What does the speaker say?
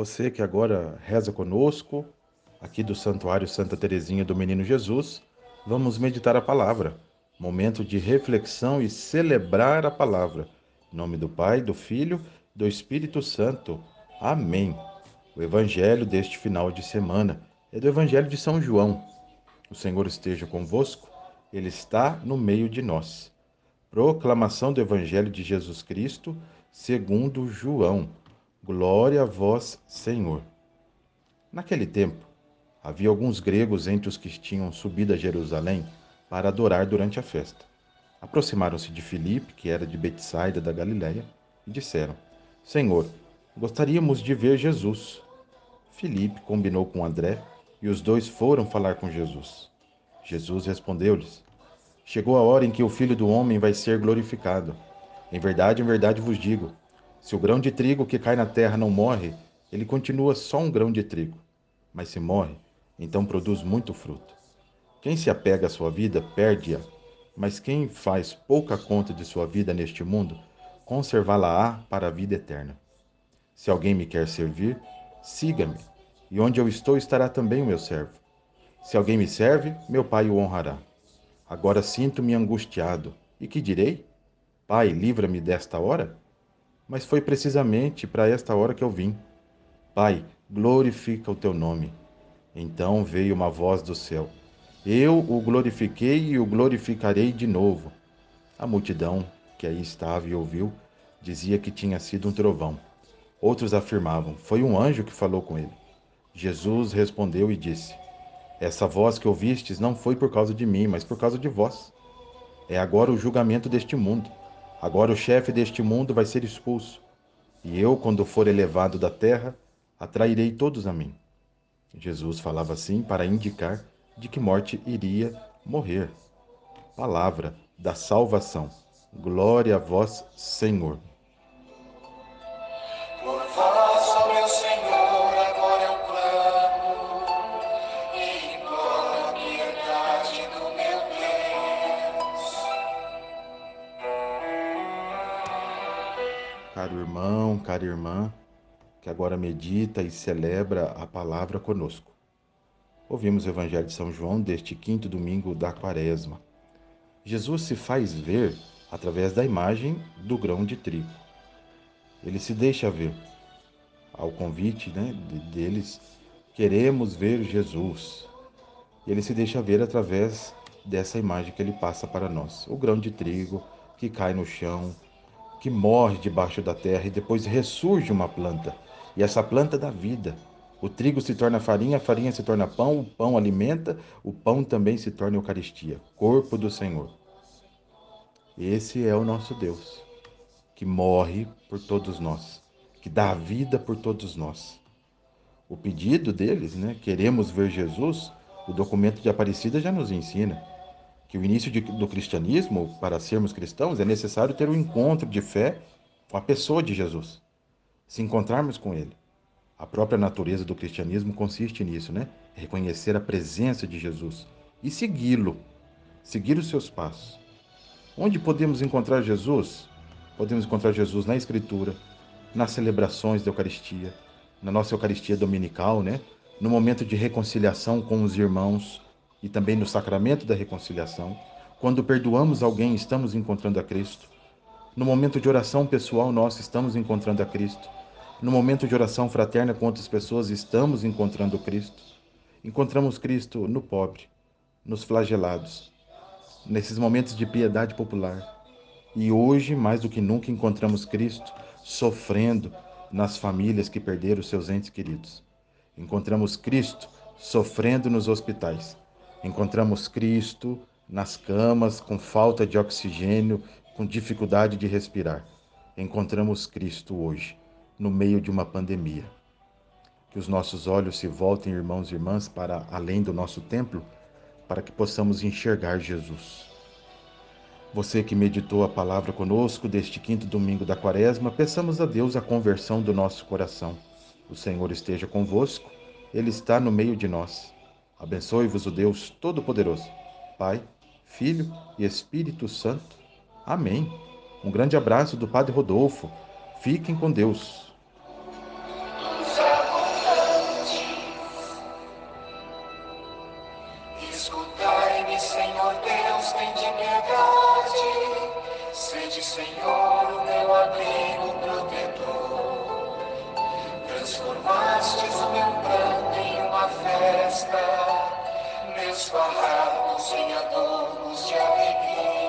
Você que agora reza conosco, aqui do Santuário Santa Teresinha do Menino Jesus, vamos meditar a palavra. Momento de reflexão e celebrar a palavra. Em nome do Pai, do Filho do Espírito Santo. Amém. O evangelho deste final de semana é do Evangelho de São João. O Senhor esteja convosco, ele está no meio de nós. Proclamação do Evangelho de Jesus Cristo, segundo João. Glória a vós, Senhor. Naquele tempo, havia alguns gregos entre os que tinham subido a Jerusalém para adorar durante a festa. Aproximaram-se de Filipe, que era de Betsaida da Galiléia, e disseram: Senhor, gostaríamos de ver Jesus. Filipe combinou com André, e os dois foram falar com Jesus. Jesus respondeu-lhes: Chegou a hora em que o Filho do homem vai ser glorificado. Em verdade, em verdade vos digo, se o grão de trigo que cai na terra não morre, ele continua só um grão de trigo. Mas se morre, então produz muito fruto. Quem se apega à sua vida, perde-a. Mas quem faz pouca conta de sua vida neste mundo, conservá-la-á para a vida eterna. Se alguém me quer servir, siga-me, e onde eu estou estará também o meu servo. Se alguém me serve, meu Pai o honrará. Agora sinto-me angustiado. E que direi? Pai, livra-me desta hora? mas foi precisamente para esta hora que eu vim. Pai, glorifica o teu nome. Então veio uma voz do céu. Eu o glorifiquei e o glorificarei de novo. A multidão que aí estava e ouviu dizia que tinha sido um trovão. Outros afirmavam: Foi um anjo que falou com ele. Jesus respondeu e disse: Essa voz que ouvistes não foi por causa de mim, mas por causa de vós. É agora o julgamento deste mundo. Agora o chefe deste mundo vai ser expulso, e eu, quando for elevado da terra, atrairei todos a mim. Jesus falava assim para indicar de que morte iria morrer. Palavra da salvação. Glória a vós, Senhor. caro irmão, cara irmã, que agora medita e celebra a palavra conosco. Ouvimos o Evangelho de São João deste quinto domingo da Quaresma. Jesus se faz ver através da imagem do grão de trigo. Ele se deixa ver. Ao convite né, deles, queremos ver Jesus. Ele se deixa ver através dessa imagem que ele passa para nós. O grão de trigo que cai no chão, que morre debaixo da terra e depois ressurge uma planta. E essa planta dá vida. O trigo se torna farinha, a farinha se torna pão, o pão alimenta, o pão também se torna Eucaristia, corpo do Senhor. Esse é o nosso Deus, que morre por todos nós, que dá vida por todos nós. O pedido deles, né? Queremos ver Jesus, o documento de Aparecida já nos ensina que o início de, do cristianismo, para sermos cristãos, é necessário ter um encontro de fé com a pessoa de Jesus, se encontrarmos com Ele. A própria natureza do cristianismo consiste nisso, né? Reconhecer a presença de Jesus e segui-lo, seguir os seus passos. Onde podemos encontrar Jesus? Podemos encontrar Jesus na Escritura, nas celebrações da Eucaristia, na nossa Eucaristia dominical, né? No momento de reconciliação com os irmãos, e também no sacramento da reconciliação. Quando perdoamos alguém, estamos encontrando a Cristo. No momento de oração pessoal, nós estamos encontrando a Cristo. No momento de oração fraterna com outras pessoas, estamos encontrando Cristo. Encontramos Cristo no pobre, nos flagelados, nesses momentos de piedade popular. E hoje, mais do que nunca, encontramos Cristo sofrendo nas famílias que perderam seus entes queridos. Encontramos Cristo sofrendo nos hospitais. Encontramos Cristo nas camas, com falta de oxigênio, com dificuldade de respirar. Encontramos Cristo hoje, no meio de uma pandemia. Que os nossos olhos se voltem, irmãos e irmãs, para além do nosso templo, para que possamos enxergar Jesus. Você que meditou a palavra conosco deste quinto domingo da quaresma, peçamos a Deus a conversão do nosso coração. O Senhor esteja convosco, Ele está no meio de nós. Abençoe-vos o Deus Todo-Poderoso, Pai, Filho e Espírito Santo. Amém. Um grande abraço do Padre Rodolfo. Fiquem com Deus. Escutai-me, Senhor Deus, tem de piedade. Sede, Senhor, o meu abrigo protetor. Transformastes o meu pranto em uma festa, meus farrapos em adornos de alegria.